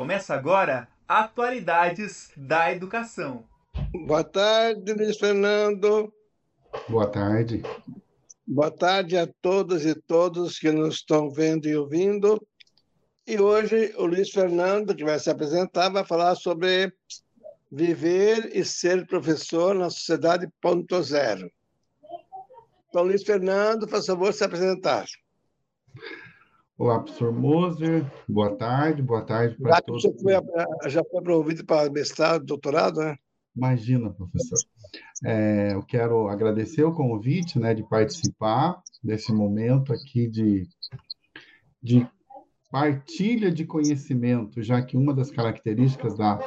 Começa agora Atualidades da Educação. Boa tarde, Luiz Fernando. Boa tarde. Boa tarde a todas e todos que nos estão vendo e ouvindo. E hoje o Luiz Fernando, que vai se apresentar, vai falar sobre viver e ser professor na sociedade ponto zero. Então, Luiz Fernando, por favor, se apresentar. Olá, professor Moser. Boa tarde, boa tarde para todos. Você foi, já foi promovido para mestrado, doutorado, né? Imagina, professor. É, eu quero agradecer o convite né, de participar desse momento aqui de, de partilha de conhecimento, já que uma das características da,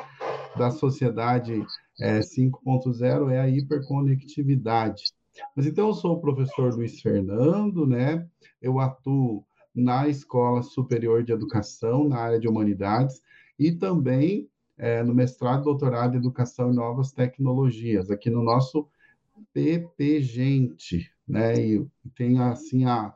da sociedade é, 5.0 é a hiperconectividade. Mas então eu sou o professor Luiz Fernando, né? Eu atuo na Escola Superior de Educação, na área de Humanidades, e também é, no mestrado e doutorado em Educação e Novas Tecnologias, aqui no nosso PP Gente, né? E tenho, assim, a,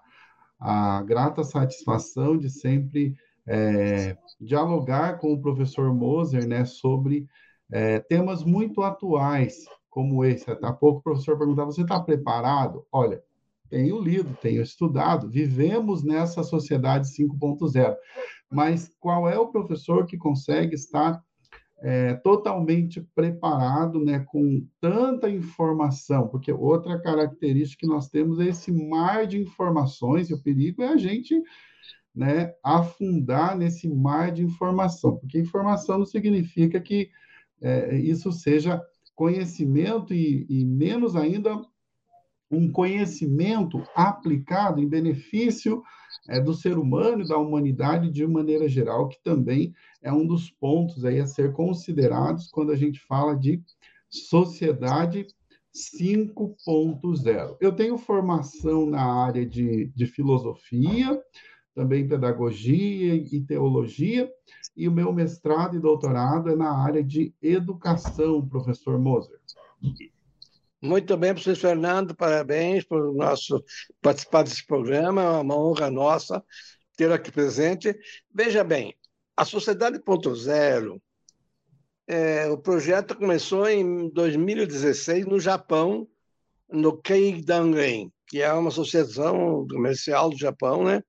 a grata satisfação de sempre é, dialogar com o professor Moser, né, sobre é, temas muito atuais, como esse. Há pouco o professor perguntava, você está preparado? Olha, tenho lido, tenho estudado, vivemos nessa sociedade 5.0. Mas qual é o professor que consegue estar é, totalmente preparado, né, com tanta informação? Porque outra característica que nós temos é esse mar de informações, e o perigo é a gente né, afundar nesse mar de informação, porque informação não significa que é, isso seja conhecimento e, e menos ainda um conhecimento aplicado em benefício é, do ser humano e da humanidade de maneira geral, que também é um dos pontos aí a ser considerados quando a gente fala de sociedade 5.0. Eu tenho formação na área de, de filosofia, também pedagogia e teologia, e o meu mestrado e doutorado é na área de educação, professor Moser. Muito bem, professor Fernando, parabéns por nosso participar desse programa, é uma honra nossa ter aqui presente. Veja bem, a Sociedade Ponto Zero, é, o projeto começou em 2016 no Japão, no Keidanren, que é uma associação comercial do Japão, né?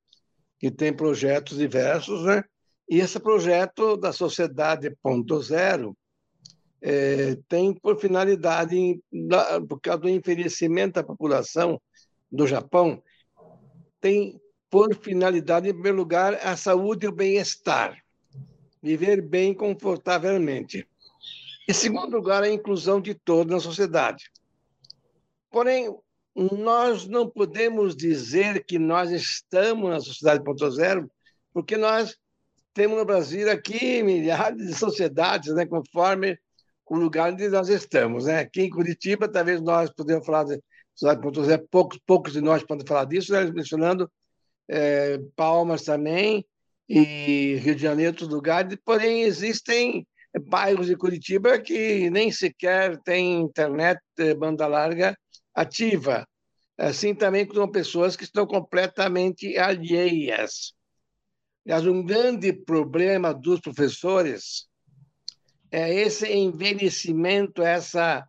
que tem projetos diversos, né? E esse projeto da Sociedade Ponto Zero é, tem por finalidade, por causa do envelhecimento da população do Japão, tem por finalidade, em primeiro lugar, a saúde e o bem-estar, viver bem confortavelmente. Em segundo lugar, a inclusão de todos na sociedade. Porém, nós não podemos dizer que nós estamos na sociedade ponto zero, porque nós temos no Brasil aqui milhares de sociedades, né, conforme o lugar onde nós estamos. Né? Aqui em Curitiba, talvez nós podemos falar de Ponto Zero, poucos, poucos de nós podem falar disso, né? mencionando é, Palmas também, e Rio de Janeiro, outros lugares, porém existem bairros de Curitiba que nem sequer têm internet banda larga ativa. Assim também com pessoas que estão completamente alheias. Mas um grande problema dos professores é esse envelhecimento, essa,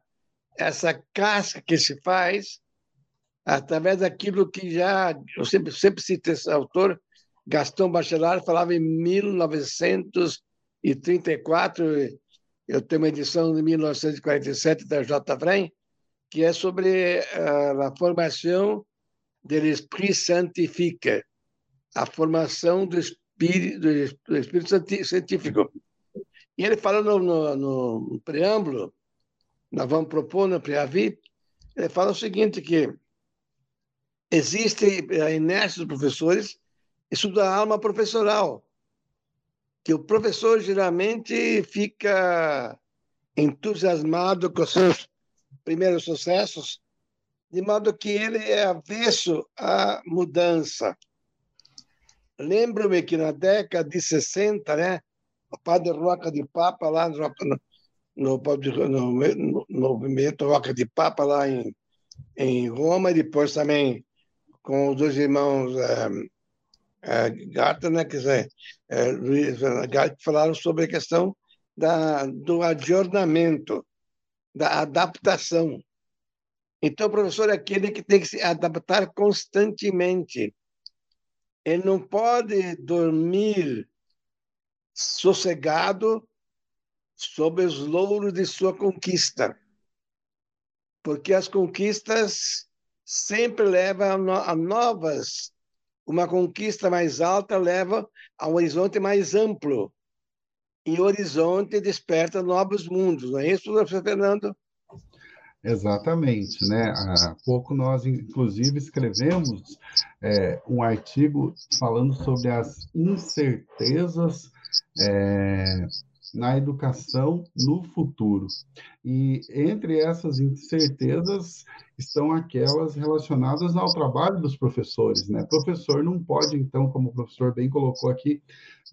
essa casca que se faz através daquilo que já, eu sempre, sempre cito esse autor, Gastão Bachelard, falava em 1934, eu tenho uma edição de 1947 da J. Vren, que é sobre uh, a formação do espírito scientifique, a formação do espírito, do espírito científico. E ele fala no, no, preâmbulo, nós vamos propor no Preavi, ele fala o seguinte, que existe a inércia dos professores, isso da alma professoral, que o professor geralmente fica entusiasmado com os seus primeiros sucessos, de modo que ele é avesso à mudança. Lembro-me que na década de 60, né, o padre Roca de Papa, lá no, no, no, movimento Roca de Papa, lá em, em Roma, e depois também com os dois irmãos é, Gartner, né, quer dizer, é, Luiz Gartner falaram sobre a questão da, do adjornamento, da adaptação. Então, o professor é aquele que tem que se adaptar constantemente. Ele não pode dormir sossegado sob os louros de sua conquista, porque as conquistas sempre levam a novas. Uma conquista mais alta leva a um horizonte mais amplo. E o horizonte desperta novos mundos, não é isso, professor Fernando? Exatamente, né? Há pouco nós, inclusive, escrevemos é, um artigo falando sobre as incertezas é, na educação no futuro. E entre essas incertezas estão aquelas relacionadas ao trabalho dos professores, né? Professor não pode, então, como o professor bem colocou aqui,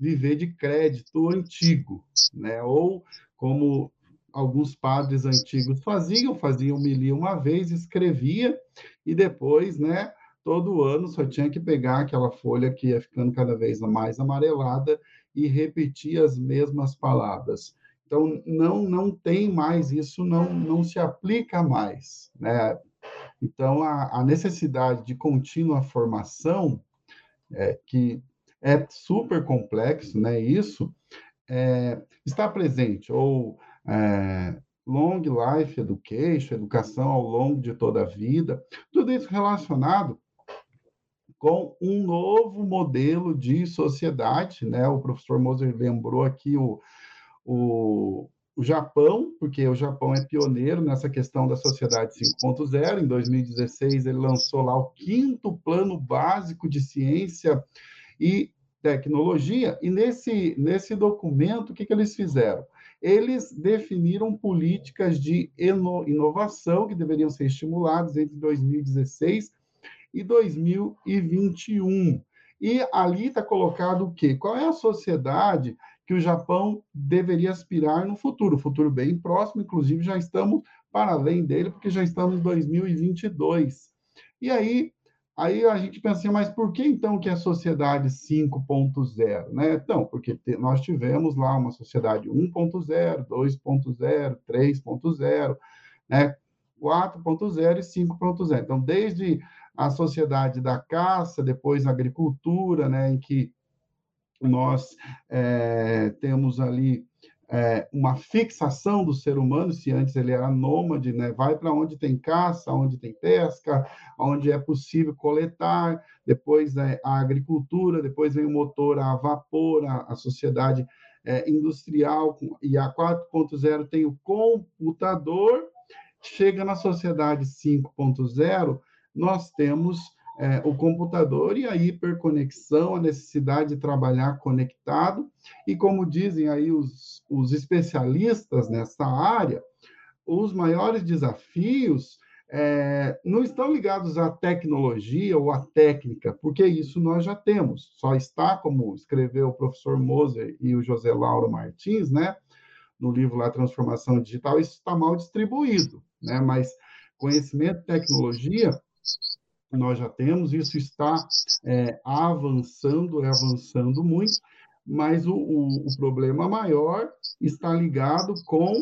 viver de crédito antigo, né? Ou como alguns padres antigos faziam, faziam homilia uma vez, escrevia e depois, né, todo ano só tinha que pegar aquela folha que ia ficando cada vez mais amarelada e repetir as mesmas palavras. Então não não tem mais isso, não não se aplica mais, né? Então a, a necessidade de contínua formação é, que é super complexo, né? Isso é, está presente ou é, long life education, educação ao longo de toda a vida, tudo isso relacionado com um novo modelo de sociedade, né? O professor Moser lembrou aqui o, o, o Japão, porque o Japão é pioneiro nessa questão da sociedade 5.0. Em 2016, ele lançou lá o quinto plano básico de ciência e tecnologia. E nesse, nesse documento, o que, que eles fizeram? eles definiram políticas de inovação que deveriam ser estimuladas entre 2016 e 2021. E ali está colocado o quê? Qual é a sociedade que o Japão deveria aspirar no futuro? Futuro bem próximo, inclusive já estamos para além dele, porque já estamos em 2022. E aí Aí a gente pensa assim, mas por que então que é a sociedade 5.0? Né? Então, porque nós tivemos lá uma sociedade 1.0, 2.0, 3.0, né? 4.0 e 5.0. Então, desde a sociedade da caça, depois a agricultura, né, em que nós é, temos ali é, uma fixação do ser humano, se antes ele era nômade, né? vai para onde tem caça, onde tem pesca, onde é possível coletar, depois é, a agricultura, depois vem o motor a vapor, a, a sociedade é, industrial, e a 4.0 tem o computador, chega na sociedade 5.0, nós temos é, o computador e a hiperconexão, a necessidade de trabalhar conectado, e como dizem aí os, os especialistas nessa área, os maiores desafios é, não estão ligados à tecnologia ou à técnica, porque isso nós já temos. Só está, como escreveu o professor Moser e o José Lauro Martins, né, no livro lá Transformação Digital, isso está mal distribuído, né, mas conhecimento e tecnologia nós já temos, isso está é, avançando, é avançando muito, mas o, o, o, problema maior está ligado com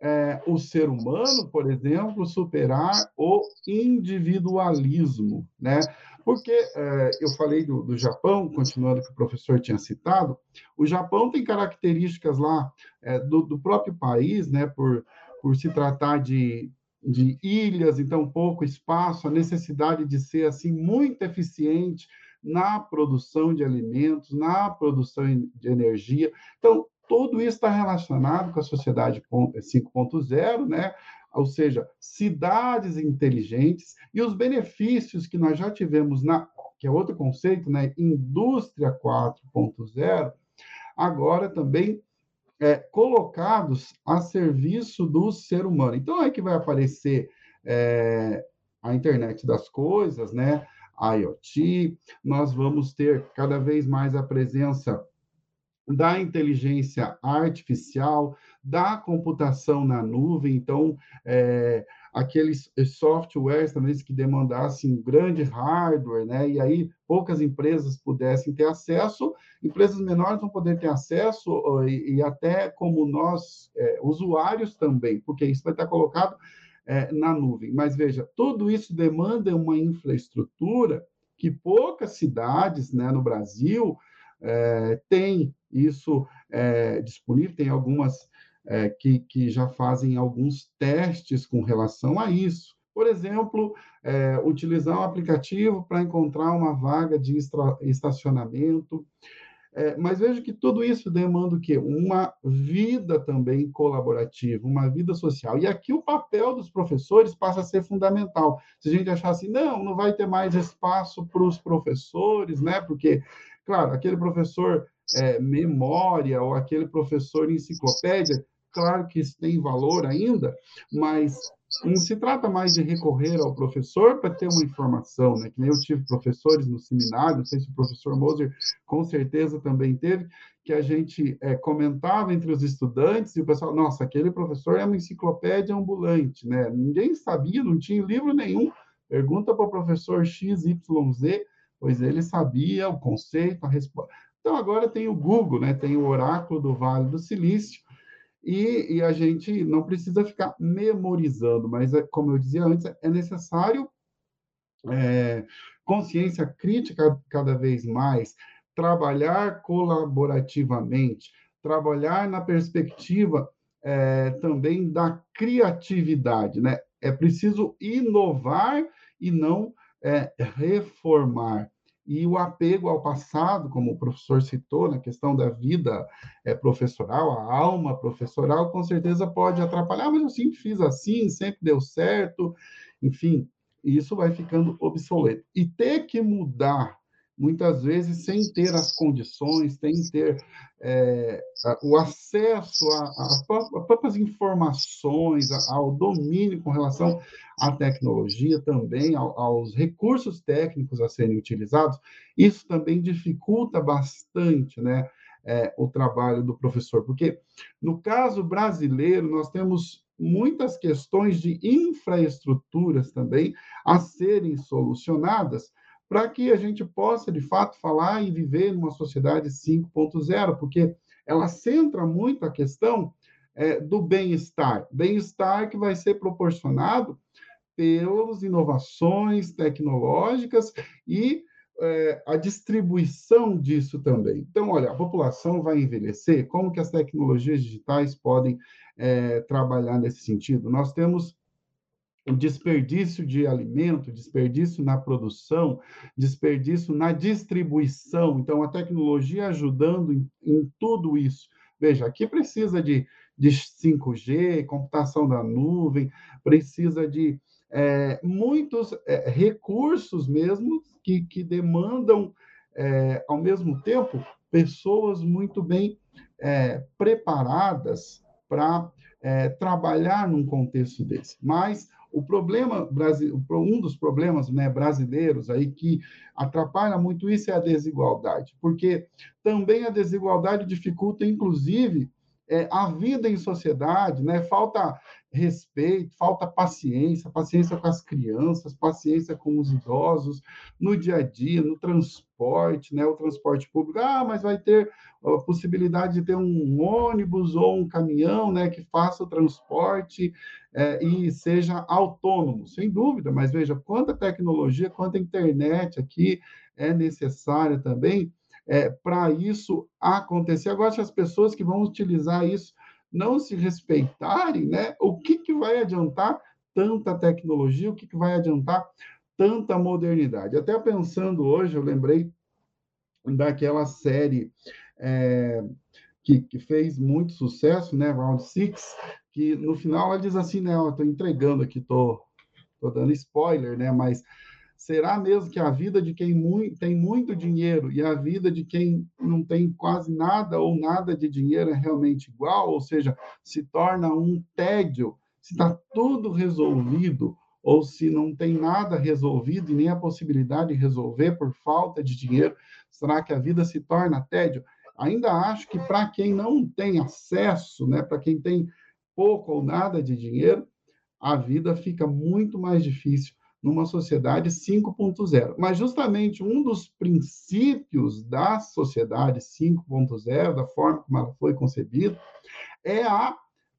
é, o ser humano, por exemplo, superar o individualismo, né? Porque é, eu falei do, do, Japão, continuando que o professor tinha citado, o Japão tem características lá é, do, do próprio país, né? Por, por se tratar de de ilhas, então pouco espaço, a necessidade de ser assim muito eficiente na produção de alimentos, na produção de energia. Então, tudo isso está relacionado com a sociedade 5.0, né? Ou seja, cidades inteligentes e os benefícios que nós já tivemos na que é outro conceito, né? Indústria 4.0, agora também é, colocados a serviço do ser humano. Então é que vai aparecer é, a internet das coisas, né? IoT, nós vamos ter cada vez mais a presença da inteligência artificial, da computação na nuvem. Então, é, aqueles softwares também que demandassem grande hardware, né? E aí poucas empresas pudessem ter acesso, empresas menores vão poder ter acesso e, e até como nós é, usuários também, porque isso vai estar colocado é, na nuvem. Mas veja, tudo isso demanda uma infraestrutura que poucas cidades, né, no Brasil é, têm isso é, disponível, tem algumas é, que, que já fazem alguns testes com relação a isso. Por exemplo, é, utilizar um aplicativo para encontrar uma vaga de estacionamento. É, mas veja que tudo isso demanda o quê? Uma vida também colaborativa, uma vida social. E aqui o papel dos professores passa a ser fundamental. Se a gente achar assim, não, não vai ter mais espaço para os professores, né? Porque, claro, aquele professor é, memória ou aquele professor enciclopédia, claro que isso tem valor ainda, mas não se trata mais de recorrer ao professor para ter uma informação, né? Que nem eu tive professores no seminário, não sei se o professor Moser com certeza também teve, que a gente é, comentava entre os estudantes e o pessoal, nossa, aquele professor é uma enciclopédia ambulante, né? Ninguém sabia, não tinha livro nenhum. Pergunta para o professor XYZ, pois ele sabia o conceito, a resposta. Então agora tem o Google, né? Tem o oráculo do Vale do Silício e, e, a gente não precisa ficar memorizando, mas, é, como eu dizia antes, é necessário é, consciência crítica cada vez mais, trabalhar colaborativamente, trabalhar na perspectiva é, também da criatividade, né? É preciso inovar e não é, reformar e o apego ao passado, como o professor citou, na questão da vida é, professoral, a alma professoral, com certeza pode atrapalhar, mas eu sempre fiz assim, sempre deu certo, enfim, isso vai ficando obsoleto. E ter que mudar muitas vezes sem ter as condições, sem ter é, o acesso às próprias informações, ao domínio com relação à tecnologia, também aos recursos técnicos a serem utilizados, isso também dificulta bastante, né? É, o trabalho do professor, porque no caso brasileiro nós temos muitas questões de infraestruturas também a serem solucionadas para que a gente possa, de fato, falar e viver numa sociedade 5.0, porque ela centra muito a questão é, do bem-estar. Bem-estar que vai ser proporcionado pelas inovações tecnológicas e é, a distribuição disso também. Então, olha, a população vai envelhecer, como que as tecnologias digitais podem é, trabalhar nesse sentido? Nós temos o desperdício de alimento, desperdício na produção, desperdício na distribuição. Então, a tecnologia ajudando em, em tudo isso. Veja, aqui precisa de, de 5G, computação da nuvem, precisa de é, muitos é, recursos mesmo que, que demandam, é, ao mesmo tempo, pessoas muito bem é, preparadas para é, trabalhar num contexto desse. Mas o problema, um dos problemas né, brasileiros aí que atrapalha muito isso é a desigualdade, porque também a desigualdade dificulta, inclusive, é, a vida em sociedade, né? Falta respeito, falta paciência, paciência com as crianças, paciência com os idosos, no dia a dia, no transporte, né? O transporte público, ah, mas vai ter a possibilidade de ter um ônibus ou um caminhão, né, que faça o transporte é, e seja autônomo, sem dúvida, mas veja quanta tecnologia, quanta internet aqui é necessária também é, para isso acontecer. Agora, se as pessoas que vão utilizar isso não se respeitarem, né, o que, que vai adiantar tanta tecnologia, o que, que vai adiantar tanta modernidade? Até pensando hoje, eu lembrei daquela série é, que, que, fez muito sucesso, né, Round Six, que no final ela diz assim, né, eu estou entregando aqui, estou dando spoiler, né, mas será mesmo que a vida de quem tem muito dinheiro e a vida de quem não tem quase nada ou nada de dinheiro é realmente igual? Ou seja, se torna um tédio, se está tudo resolvido ou se não tem nada resolvido e nem a possibilidade de resolver por falta de dinheiro, será que a vida se torna tédio? Ainda acho que para quem não tem acesso, né, para quem tem pouco ou nada de dinheiro, a vida fica muito mais difícil numa sociedade 5.0. Mas justamente um dos princípios da sociedade 5.0, da forma como ela foi concebida, é a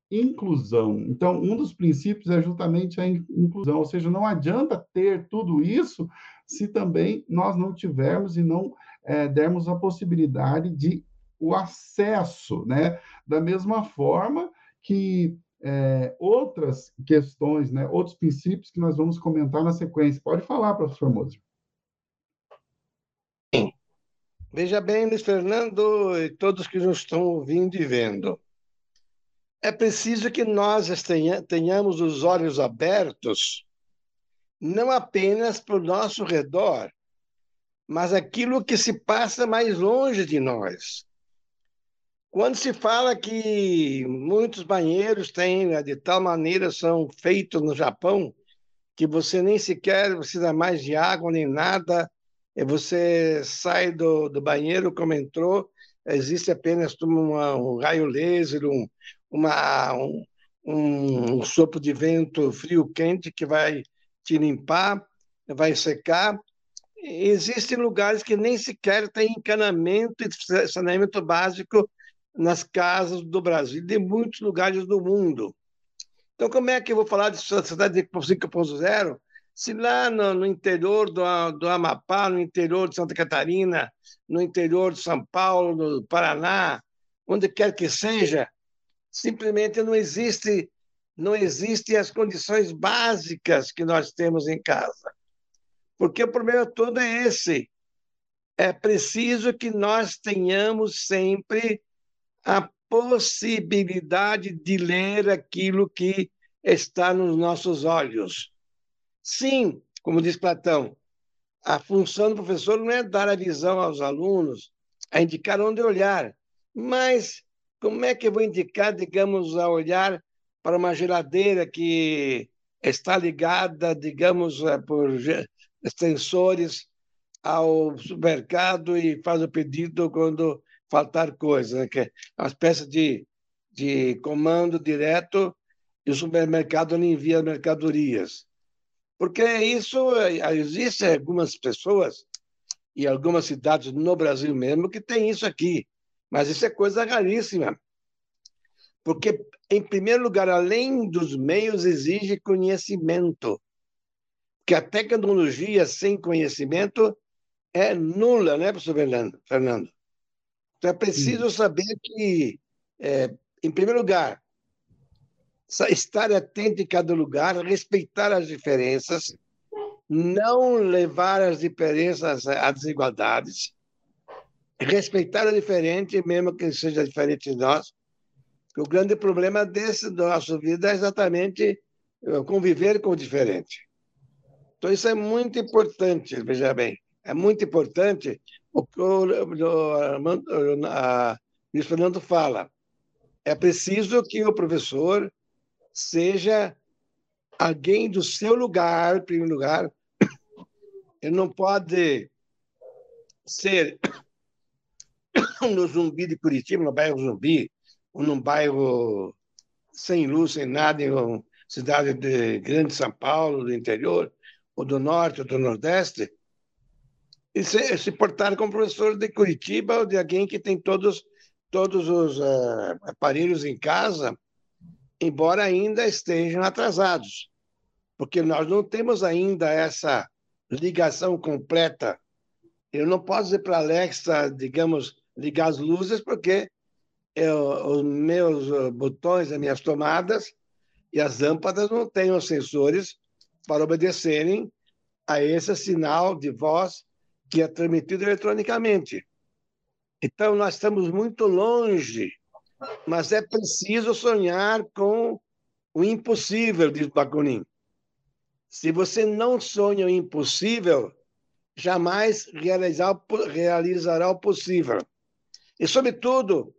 inclusão. Então, um dos princípios é justamente a inclusão, ou seja, não adianta ter tudo isso se também nós não tivermos e não é, dermos a possibilidade de o acesso, né? Da mesma forma que é, outras questões, né, outros princípios que nós vamos comentar na sequência. Pode falar, professor Moser. Veja bem, Luiz Fernando e todos que nos estão ouvindo e vendo. É preciso que nós tenhamos os olhos abertos, não apenas para o nosso redor, mas aquilo que se passa mais longe de nós. Quando se fala que muitos banheiros têm, né, de tal maneira são feitos no Japão, que você nem sequer precisa mais de água nem nada, você sai do, do banheiro como entrou, existe apenas uma, um raio laser, um, uma, um, um, sopro de vento frio-quente que vai te limpar, vai secar. Existem lugares que nem sequer tem encanamento e saneamento básico nas casas do Brasil e de muitos lugares do mundo. Então, como é que eu vou falar de sociedade 5.0 se lá no, no, interior do, do Amapá, no interior de Santa Catarina, no interior de São Paulo, no Paraná, onde quer que seja, simplesmente não existe não existem as condições básicas que nós temos em casa. Porque o problema todo é esse. É preciso que nós tenhamos sempre a possibilidade de ler aquilo que está nos nossos olhos. Sim, como diz Platão, a função do professor não é dar a visão aos alunos, a indicar onde olhar, mas como é que eu vou indicar, digamos, a olhar para uma geladeira que está ligada, digamos, eh, por extensores ao supermercado e faz o pedido quando faltar coisa, né? que é uma espécie de, de comando direto e o supermercado não envia mercadorias. Porque isso, eh, existem algumas pessoas e algumas cidades no Brasil mesmo que tem isso aqui, mas isso é coisa raríssima. Porque, em primeiro lugar, além dos meios, exige conhecimento. Que a tecnologia sem conhecimento é nula, né, professor Fernando? Então é preciso Sim. saber que, é, em primeiro lugar, estar atento em cada lugar, respeitar as diferenças, não levar as diferenças a desigualdades, respeitar a diferente, mesmo que seja diferente de nós. O grande problema desse da nossa vida é exatamente eh, conviver com o diferente. Então, isso é muito importante, veja bem. É muito importante o que o, Luiz Fernando fala. É preciso que o professor seja alguém do seu lugar, em primeiro lugar. Ele não pode ser no Zumbi de Curitiba, no bairro Zumbi, ou num bairro sem luz, sem nada, em uma cidade de grande São Paulo, do interior, ou do norte, ou do nordeste, e se, se portar como professor de Curitiba ou de alguém que tem todos, todos os uh, aparelhos em casa, embora ainda estejam atrasados, porque nós não temos ainda essa ligação completa. Eu não posso dizer para a Alexa, digamos, ligar as luzes, porque eu, os meus botões, as minhas tomadas e as lâmpadas não têm os sensores para obedecerem a esse sinal de voz que é transmitido eletronicamente. Então, nós estamos muito longe, mas é preciso sonhar com o impossível, diz Bakunin. Se você não sonha o impossível, jamais realizar, realizará o possível. E, sobretudo,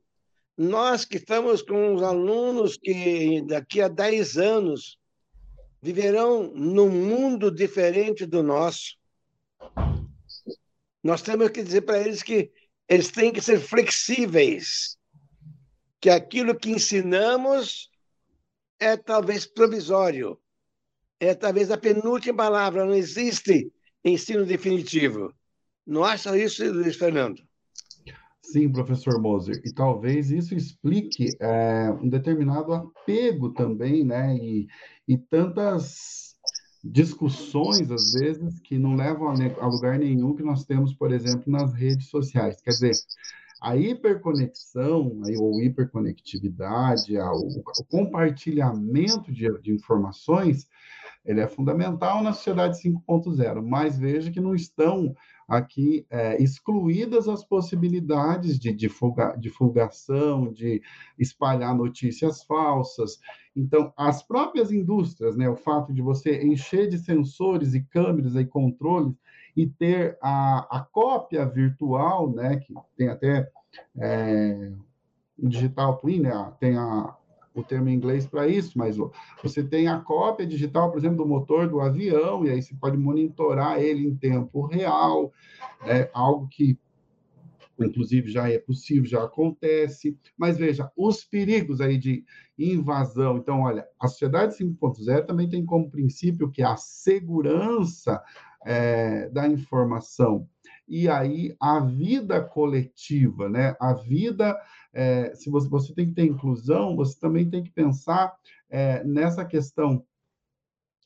nós que estamos com os alunos que daqui a 10 anos viverão num mundo diferente do nosso, nós temos que dizer para eles que eles têm que ser flexíveis, que aquilo que ensinamos é talvez provisório, é talvez a penúltima palavra, não existe ensino definitivo. Não acha isso, Luiz Fernando? Sim, professor Moser, e talvez isso explique é, um determinado apego também, né? E, e tantas discussões, às vezes, que não levam a, lugar nenhum que nós temos, por exemplo, nas redes sociais. Quer dizer, a hiperconexão, ou hiperconectividade, o, compartilhamento de, informações, ele é fundamental na sociedade 5.0, mas veja que não estão aqui é, excluídas as possibilidades de divulga, divulgação, de espalhar notícias falsas. Então, as próprias indústrias, né, o fato de você encher de sensores e câmeras e controles e ter a, a cópia virtual, né, que tem até é, digital twin, né, tem a, o termo em inglês para isso, mas você tem a cópia digital, por exemplo, do motor do avião, e aí você pode monitorar ele em tempo real, é algo que, inclusive, já é possível, já acontece. Mas veja, os perigos aí de invasão. Então, olha, a sociedade 5.0 também tem como princípio que a segurança é, da informação e aí a vida coletiva, né? A vida, é, se você, você tem que ter inclusão, você também tem que pensar é, nessa questão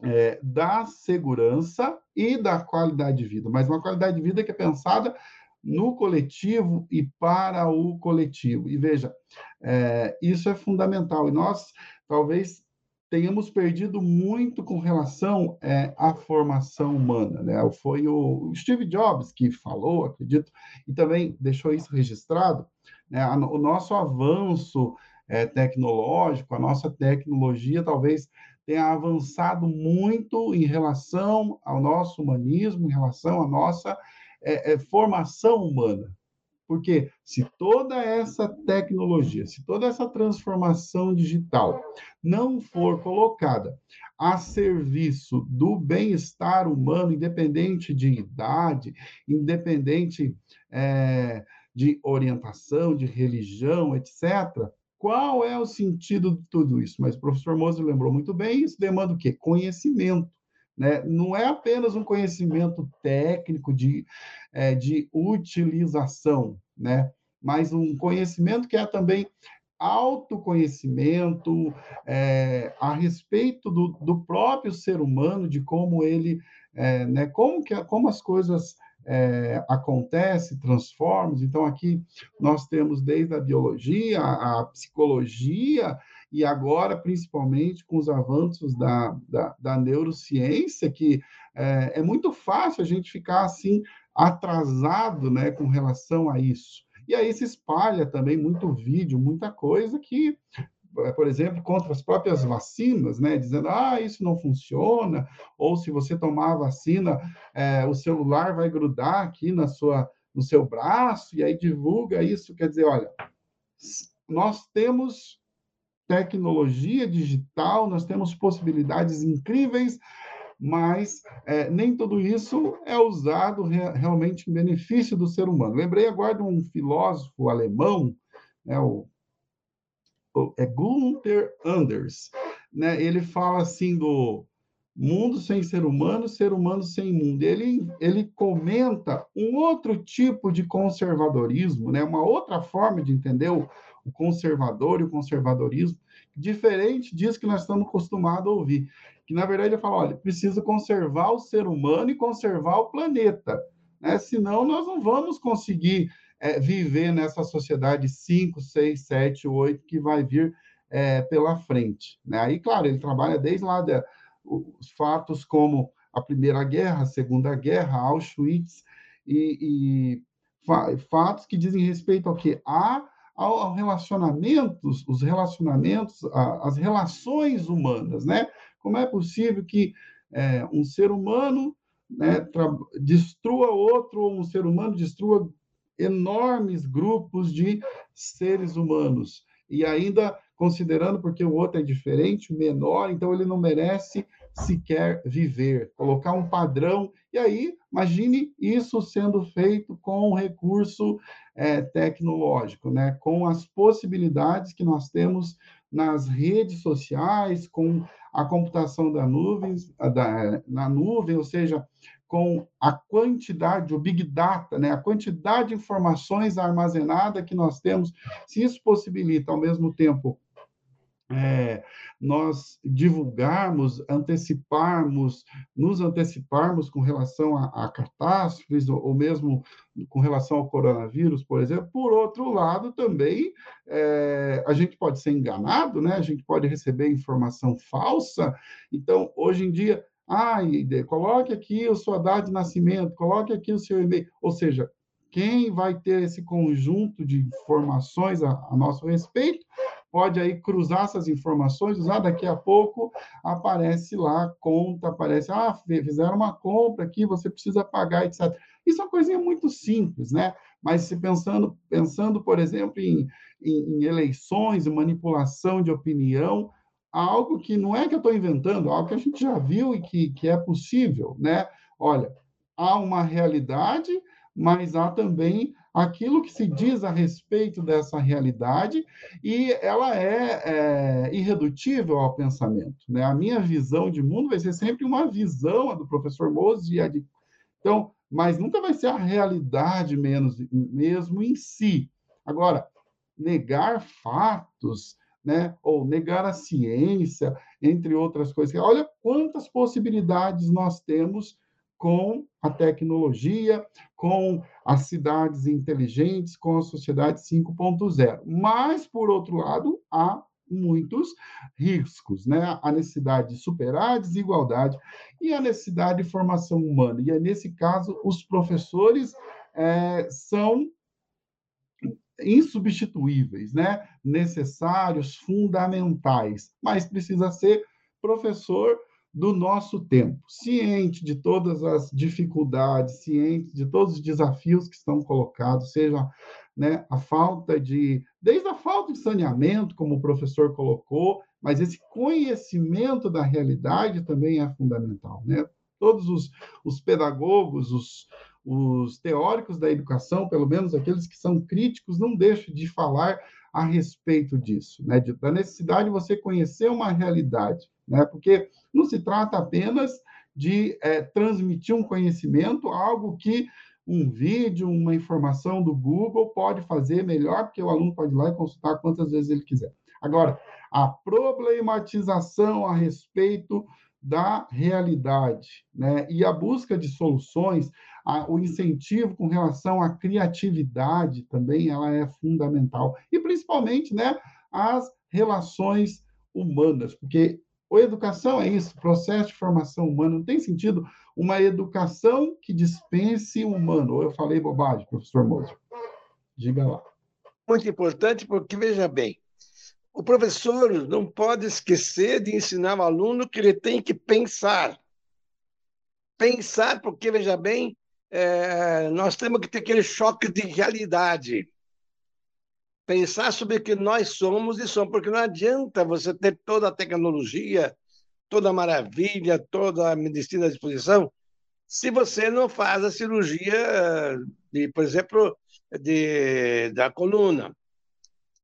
é, da segurança e da qualidade de vida, mas uma qualidade de vida que é pensada no coletivo e para o coletivo. E veja, é, isso é fundamental. E nós, talvez, tenhamos perdido muito com relação é, à formação humana. Né? Foi o Steve Jobs que falou, acredito, e também deixou isso registrado, né? o nosso avanço é, tecnológico, a nossa tecnologia talvez tenha avançado muito em relação ao nosso humanismo, em relação à nossa é, é formação humana. Porque se toda essa tecnologia, se toda essa transformação digital não for colocada a serviço do bem-estar humano, independente de idade, independente é, de orientação, de religião, etc., qual é o sentido de tudo isso? Mas o professor Moser lembrou muito bem, isso demanda o quê? Conhecimento. Né? Não é apenas um conhecimento técnico de, é, de utilização, né? mas um conhecimento que é também autoconhecimento é, a respeito do, do, próprio ser humano, de como ele, é, né, como, que, como as coisas é, acontecem, transformam. Então, aqui nós temos desde a biologia, a, psicologia, e agora, principalmente, com os avanços da, da, da neurociência, que é, é, muito fácil a gente ficar assim atrasado né, com relação a isso. E aí se espalha também muito vídeo, muita coisa que, por exemplo, contra as próprias vacinas, né, dizendo, ah, isso não funciona, ou se você tomar a vacina, é, o celular vai grudar aqui na sua, no seu braço, e aí divulga isso. Quer dizer, olha, nós temos tecnologia digital, nós temos possibilidades incríveis, mas é, nem tudo isso é usado re realmente em benefício do ser humano. Lembrei agora de um filósofo alemão, né, o, é Gunther Anders, né, ele fala assim do mundo sem ser humano, ser humano sem mundo. Ele, ele comenta um outro tipo de conservadorismo, né, uma outra forma de entender o, o conservador e o conservadorismo, diferente disso que nós estamos acostumados a ouvir. Que, na verdade, ele fala, olha, precisa conservar o ser humano e conservar o planeta, né? senão nós não vamos conseguir é, viver nessa sociedade 5, 6, 7, 8 que vai vir é, pela frente. Né? Aí, claro, ele trabalha desde lá de, os fatos como a Primeira Guerra, a Segunda Guerra, Auschwitz, e, e fatos que dizem respeito ao que? A ao relacionamentos, os relacionamentos, as relações humanas, né? Como é possível que é, um ser humano né, destrua outro, ou um ser humano destrua enormes grupos de seres humanos, e ainda considerando porque o outro é diferente, menor, então ele não merece sequer viver, colocar um padrão. E aí, imagine isso sendo feito com recurso é, tecnológico, né? com as possibilidades que nós temos nas redes sociais, com a computação da nuvem, da, na nuvem, ou seja, com a quantidade, o Big Data, né, a quantidade de informações armazenada que nós temos, se isso possibilita, ao mesmo tempo, é, nós divulgarmos, anteciparmos, nos anteciparmos com relação a, a catástrofes, ou, ou, mesmo com relação ao coronavírus, por exemplo. Por outro lado, também é, a gente pode ser enganado, né? a gente pode receber informação falsa. Então, hoje em dia, ah, coloque aqui a sua data de nascimento, coloque aqui o seu e-mail. Ou seja, quem vai ter esse conjunto de informações a, a nosso respeito pode aí cruzar essas informações, usar daqui a pouco aparece lá conta, aparece, ah, fizeram uma compra aqui, você precisa pagar, etc. Isso é uma coisinha muito simples, né? Mas se pensando, pensando por exemplo, em, em, em eleições, manipulação de opinião, algo que não é que eu estou inventando, algo que a gente já viu e que, que é possível, né? Olha, há uma realidade, mas há também aquilo que se diz a respeito dessa realidade e ela é, é irredutível ao pensamento. Né? A minha visão de mundo vai ser sempre uma visão, a do professor Moses e a de... Então, mas nunca vai ser a realidade menos, mesmo em si. Agora, negar fatos, né? ou negar a ciência, entre outras coisas. Olha quantas possibilidades nós temos com a tecnologia, com as cidades inteligentes, com a sociedade 5.0. Mas, por outro lado, há muitos riscos, né? A necessidade de superar a desigualdade e a necessidade de formação humana. E, nesse caso, os professores é, são insubstituíveis, né? necessários, fundamentais, mas precisa ser professor do nosso tempo, ciente de todas as dificuldades, ciente de todos os desafios que estão colocados, seja né, a falta de, desde a falta de saneamento, como o professor colocou, mas esse conhecimento da realidade também é fundamental, né? Todos os, os pedagogos, os, os teóricos da educação, pelo menos aqueles que são críticos, não deixam de falar a respeito disso, né? Da necessidade de você conhecer uma realidade, né? Porque não se trata apenas de é, transmitir um conhecimento, algo que um vídeo, uma informação do Google pode fazer melhor, porque o aluno pode ir lá e consultar quantas vezes ele quiser. Agora, a problematização a respeito da realidade, né? E a busca de soluções, a, o incentivo com relação à criatividade também, ela é fundamental. E principalmente, né, as relações humanas, porque a educação é isso, processo de formação humana. Não tem sentido uma educação que dispense o humano. Ou eu falei bobagem, professor Moser? Diga lá. Muito importante, porque, veja bem, o professor não pode esquecer de ensinar o aluno que ele tem que pensar. Pensar, porque, veja bem, é, nós temos que ter aquele choque de realidade pensar sobre o que nós somos e somos, porque não adianta você ter toda a tecnologia, toda a maravilha, toda a medicina à disposição, se você não faz a cirurgia, de, por exemplo, de, da coluna.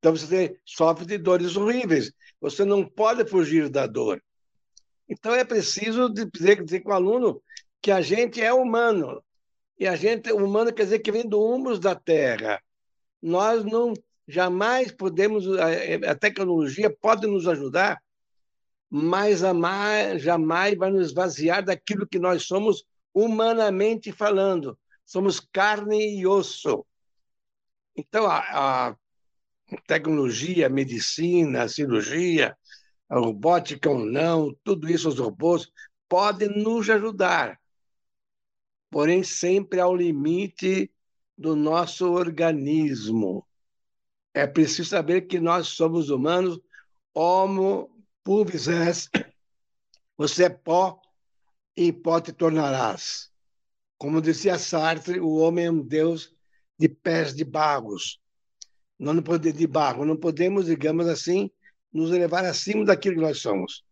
Então você sofre de dores horríveis. Você não pode fugir da dor. Então é preciso dizer, dizer com o aluno que a gente é humano. E a gente, humano quer dizer que vem do humus da terra. Nós não jamais podemos, a tecnologia pode nos ajudar, mas a jamais vai nos esvaziar daquilo que nós somos humanamente falando. Somos carne e osso. Então, a, a tecnologia, medicina, cirurgia, robótica ou não, tudo isso, os robôs, podem nos ajudar. Porém, sempre ao limite do nosso organismo. É preciso saber que nós somos humanos, homo est, você é pó e pó te tornarás. Como dizia Sartre, o homem é um deus de pés de bagos. Nós não podemos, de barro, não podemos, digamos assim, nos elevar acima daquilo que nós somos.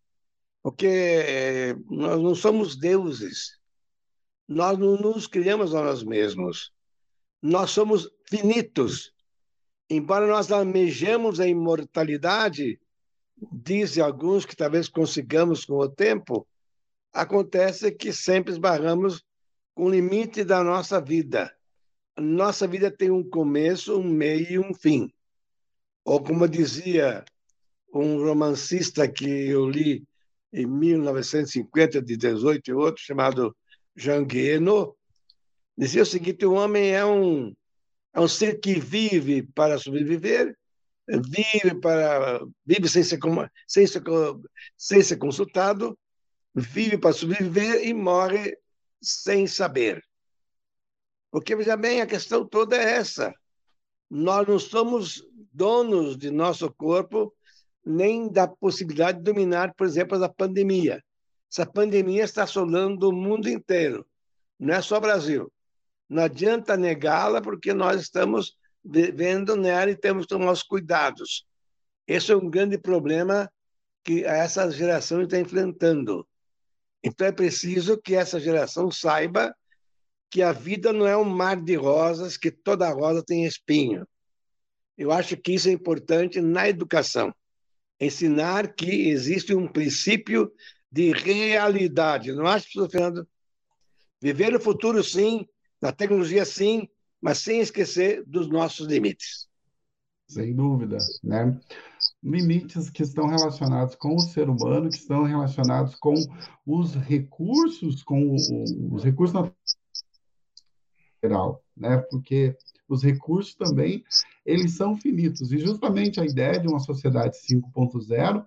Porque eh, nós não somos deuses. Nós não nos criamos a nós mesmos. Nós somos finitos embora nós almejemos a imortalidade, dizem alguns que talvez consigamos com o tempo, acontece que sempre esbarramos com o limite da nossa vida. Nossa vida tem um começo, um meio e um fim. Ou como dizia um romancista que eu li em 1950, de 18 e outro, chamado Jean Guéhenno, dizia o seguinte, o homem é um, é um ser que vive para sobreviver, vive para vive sem ser, sem ser, sem ser consultado, vive para sobreviver e morre sem saber. Porque, veja bem, a questão toda é essa. Nós não somos donos de nosso corpo, nem da possibilidade de dominar, por exemplo, a pandemia. Essa pandemia está assolando o mundo inteiro, não é só o Brasil. Não adianta negá-la, porque nós estamos vivendo nela e temos que tomar os cuidados. Esse é um grande problema que essa geração está enfrentando. Então é preciso que essa geração saiba que a vida não é um mar de rosas, que toda rosa tem espinho. Eu acho que isso é importante na educação. Ensinar que existe um princípio de realidade. Não acho, professor Fernando? Viver no futuro, sim, na tecnologia, sim, mas sem esquecer dos nossos limites. Sem dúvida, né? Limites que estão relacionados com o ser humano, que estão relacionados com os recursos, com os recursos natural, né? Porque os recursos também eles são finitos e justamente a ideia de uma sociedade 5.0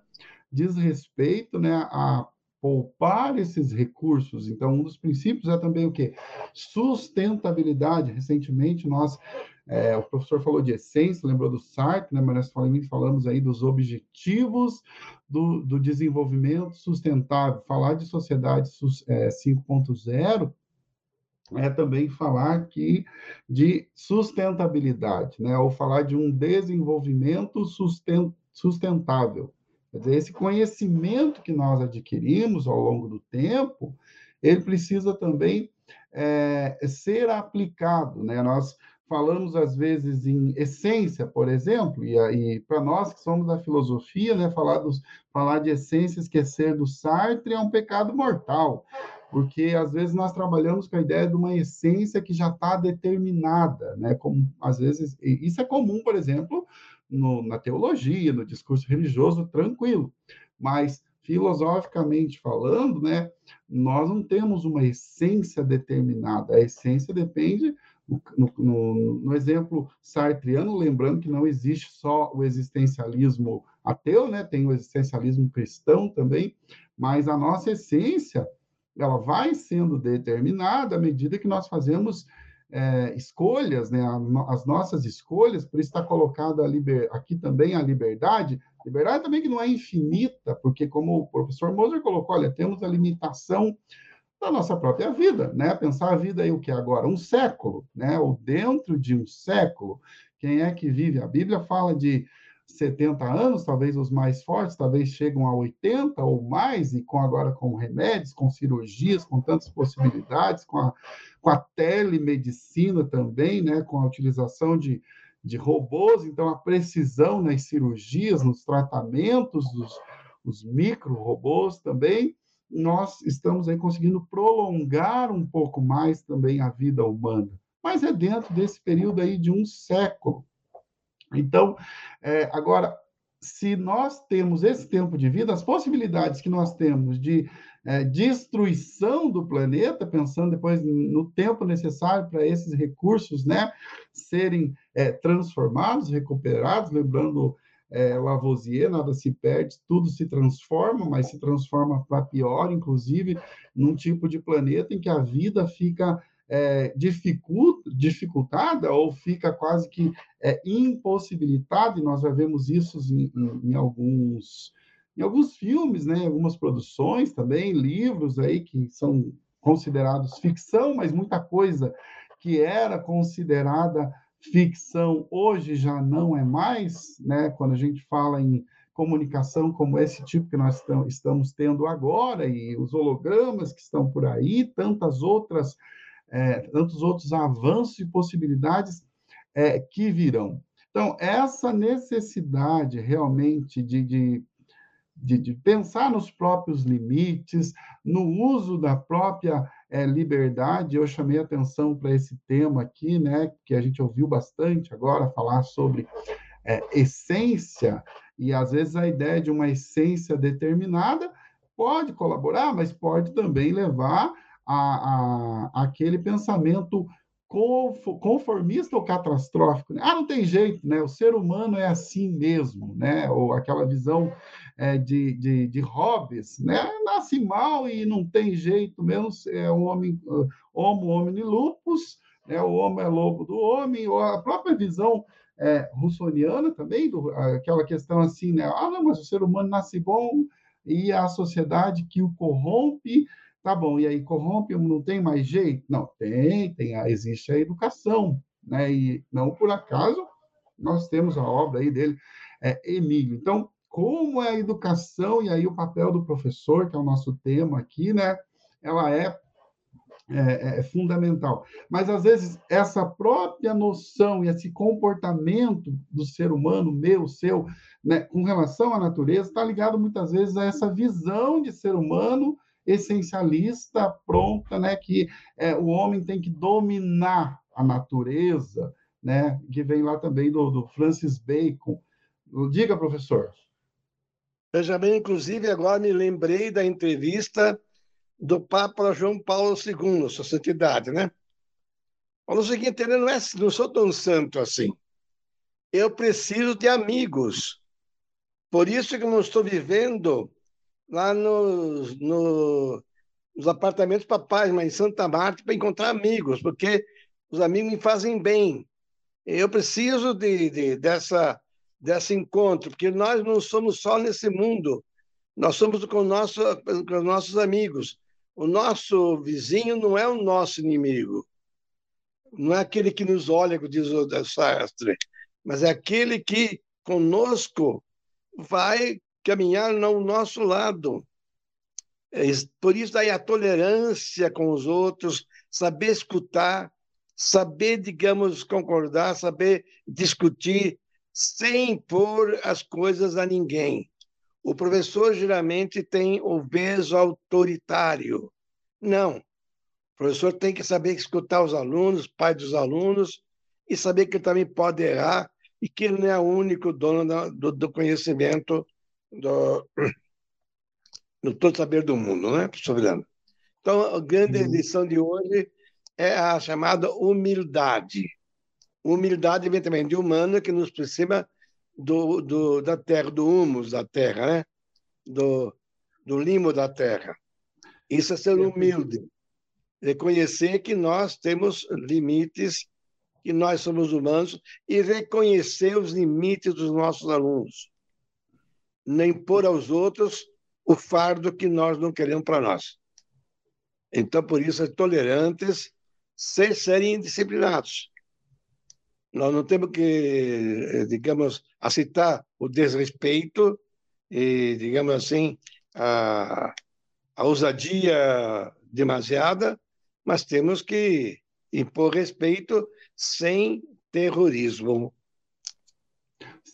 diz respeito, né, a poupar esses recursos. Então, um dos princípios é também o quê? Sustentabilidade. Recentemente, nós, é, o professor falou de essência, lembrou do Sartre, né? mas nós falamos aí dos objetivos do, do desenvolvimento sustentável. Falar de sociedade é, 5.0 é também falar aqui de sustentabilidade, né? ou falar de um desenvolvimento sustentável. Quer dizer, esse conhecimento que nós adquirimos ao longo do tempo, ele precisa também é, ser aplicado, né? Nós falamos às vezes em essência, por exemplo, e, e para nós que somos da filosofia, né, falar, dos, falar de essência, esquecer do Sartre é um pecado mortal, porque às vezes nós trabalhamos com a ideia de uma essência que já está determinada, né, como às vezes isso é comum, por exemplo, no, na teologia, no discurso religioso, tranquilo. Mas, filosoficamente falando, né, nós não temos uma essência determinada. A essência depende, no, no, no exemplo sartriano, lembrando que não existe só o existencialismo ateu, né, tem o existencialismo cristão também, mas a nossa essência ela vai sendo determinada à medida que nós fazemos é, escolhas, né, as nossas escolhas, por isso está colocada aqui também a liberdade, liberdade também que não é infinita, porque como o professor Moser colocou, olha, temos a limitação da nossa própria vida, né? Pensar a vida aí o que agora, um século, né? Ou dentro de um século, quem é que vive? A Bíblia fala de 70 anos, talvez os mais fortes, talvez chegam a 80 ou mais, e com agora com remédios, com cirurgias, com tantas possibilidades, com a, com a telemedicina também, né, com a utilização de, de robôs, então a precisão nas cirurgias, nos tratamentos dos os micro-robôs também, nós estamos aí conseguindo prolongar um pouco mais também a vida humana. Mas é dentro desse período aí de um século. Então, é, agora, se nós temos esse tempo de vida, as possibilidades que nós temos de é, destruição do planeta, pensando depois no tempo necessário para esses recursos né, serem é, transformados, recuperados, lembrando é, Lavoisier, nada se perde, tudo se transforma, mas se transforma para pior, inclusive num tipo de planeta em que a vida fica é, dificulta, dificultada ou fica quase que é, impossibilitada, e nós já vemos isso em, em, em, alguns, em alguns filmes, né, em algumas produções também, livros aí que são considerados ficção, mas muita coisa que era considerada ficção hoje já não é mais, né? Quando a gente fala em comunicação como esse tipo que nós estamos tendo agora e os hologramas que estão por aí, tantas outras é, tantos outros avanços e possibilidades é, que virão. Então, essa necessidade realmente de, de, de, de, pensar nos próprios limites, no uso da própria é, liberdade. Eu chamei atenção para esse tema aqui, né, que a gente ouviu bastante agora falar sobre é, essência, e às vezes a ideia de uma essência determinada pode colaborar, mas pode também levar a, a, aquele pensamento conformista ou catastrófico. Né? Ah, não tem jeito, né? O ser humano é assim mesmo, né? Ou aquela visão é, de, de, de Hobbes, né? Nasce mal e não tem jeito mesmo, é um homem, homo homini lupus, né? o homem é lobo do homem, ou a própria visão é, russoniana também, do, aquela questão assim, né? Ah, não, mas o ser humano nasce bom e a sociedade que o corrompe Tá bom, e aí corrompe, não tem mais jeito? Não, tem, tem existe a educação, né? E não por acaso nós temos a obra aí dele, é, Emílio. Então, como é a educação, e aí o papel do professor, que é o nosso tema aqui, né? Ela é é, é, fundamental. Mas, às vezes, essa própria noção e esse comportamento do ser humano, meu, seu, né, com relação à natureza, está ligado muitas vezes a essa visão de ser humano essencialista pronta, né, que é, o homem tem que dominar a natureza, né, que vem lá também do, do Francis Bacon. Diga, professor. Veja bem, inclusive, agora me lembrei da entrevista do Papa João Paulo II, sua santidade, né? Falou o seguinte, ele não, é, não sou tão santo assim. Eu preciso de amigos. Por isso que não estou vivendo lá nos, no, nos apartamentos papais, mas em Santa Marta, para encontrar amigos, porque os amigos me fazem bem. Eu preciso de, de, dessa, desse encontro, porque nós não somos só nesse mundo, nós somos com, nosso, com os nossos amigos. O nosso vizinho não é o nosso inimigo, não é aquele que nos olha, como diz o Sartre, mas é aquele que conosco vai caminhar ao nosso lado. É por isso aí a tolerância com os outros, saber escutar, saber, digamos, concordar, saber discutir sem impor as coisas a ninguém. O professor geralmente tem o peso autoritário. Não. O professor tem que saber escutar os alunos, pai dos alunos, e saber que também pode errar e que ele não é o único dono do, do conhecimento do, do Todo Saber do Mundo, né, professor Vilhena? Então, a grande uhum. lição de hoje é a chamada humildade. Humildade vem também de humano, que nos aproxima do, do, da terra, do humus da terra, né? do, do limo da terra. Isso é ser humilde. Reconhecer que nós temos limites, que nós somos humanos, e reconhecer os limites dos nossos alunos nem pôr aos outros o fardo que nós não queremos para nós. Então, por isso, é tolerantes sem serem disciplinados. Nós não temos que, digamos, aceitar o desrespeito e, digamos assim, a, a ousadia demasiada, mas temos que impor respeito sem terrorismo.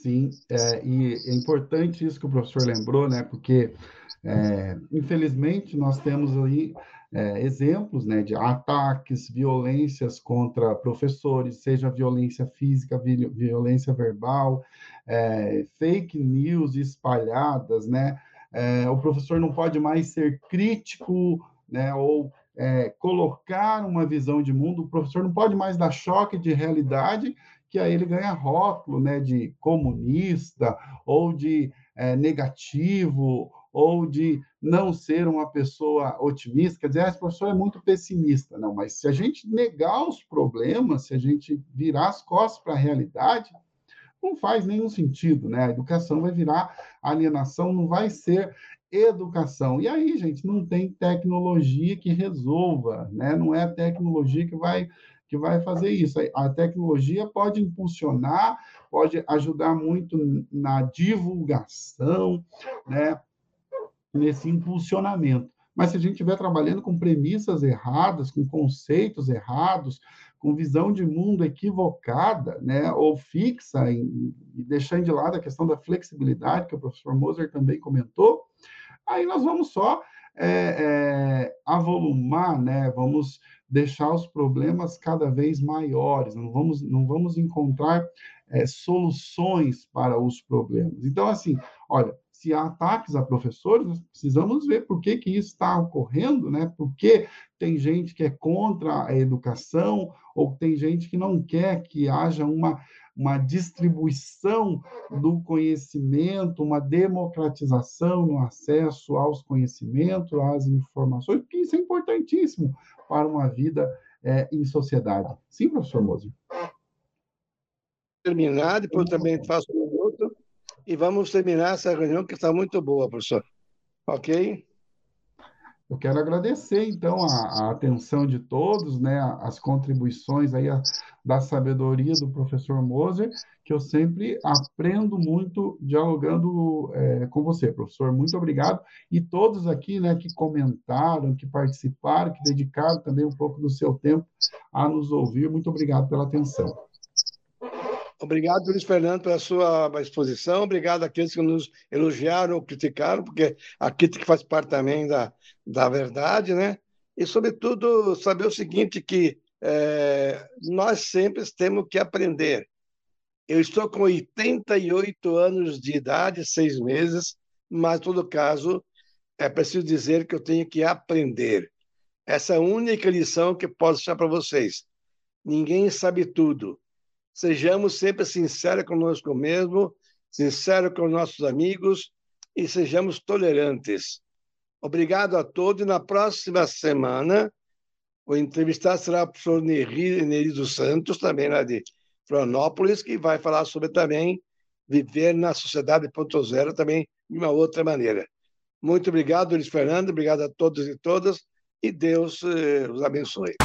Sim, é, e é importante isso que o professor lembrou, né? Porque, é, infelizmente, nós temos aí é, exemplos né, de ataques, violências contra professores, seja violência física, violência verbal, é, fake news espalhadas, né? É, o professor não pode mais ser crítico, né? Ou é, colocar uma visão de mundo, o professor não pode mais dar choque de realidade que aí ele ganha rótulo né, de comunista, ou de é, negativo, ou de não ser uma pessoa otimista. Quer dizer, ah, esse professor é muito pessimista. Não, mas se a gente negar os problemas, se a gente virar as costas para a realidade, não faz nenhum sentido, né? A educação vai virar alienação, não vai ser educação. E aí, gente, não tem tecnologia que resolva, né? Não é a tecnologia que vai que vai fazer isso. A tecnologia pode impulsionar, pode ajudar muito na divulgação, né? nesse impulsionamento. Mas se a gente estiver trabalhando com premissas erradas, com conceitos errados, com visão de mundo equivocada, né, ou fixa, e deixando de lado a questão da flexibilidade, que o professor Moser também comentou, aí nós vamos só é, é, avolumar, né, vamos deixar os problemas cada vez maiores, não vamos, não vamos encontrar é, soluções para os problemas. Então, assim, olha, se há ataques a professores, nós precisamos ver por que, que isso está ocorrendo, né? Por que tem gente que é contra a educação ou tem gente que não quer que haja uma, uma distribuição do conhecimento, uma democratização no acesso aos conhecimentos, às informações, porque isso é importantíssimo para uma vida é, em sociedade. Sim, professor Moser? Terminar, depois também faço um outro, e vamos terminar essa reunião que está muito boa, professor. Ok? Eu quero agradecer, então, a, a atenção de todos, né, as contribuições aí a, da sabedoria do professor Moser, que eu sempre aprendo muito dialogando é, com você, professor. Muito obrigado. E todos aqui né, que comentaram, que participaram, que dedicaram também um pouco do seu tempo a nos ouvir. Muito obrigado pela atenção. Obrigado, Luiz Fernando, pela sua exposição. Obrigado àqueles que nos elogiaram ou criticaram, porque a crítica faz parte também da, da verdade, né? E, sobretudo, saber o seguinte, que é, nós sempre temos que aprender. Eu estou com 88 anos de idade, seis meses, mas, em todo caso, é preciso dizer que eu tenho que aprender. Essa é única lição que posso deixar para vocês. Ninguém sabe tudo. Sejamos sempre sinceros conosco mesmo, sinceros com nossos amigos e sejamos tolerantes. Obrigado a todos. E na próxima semana, o entrevistado será o professor Neri, Neri dos Santos, também lá de Florianópolis, que vai falar sobre também viver na sociedade ponto zero também de uma outra maneira. Muito obrigado, Luiz Fernando. Obrigado a todos e todas. E Deus eh, os abençoe.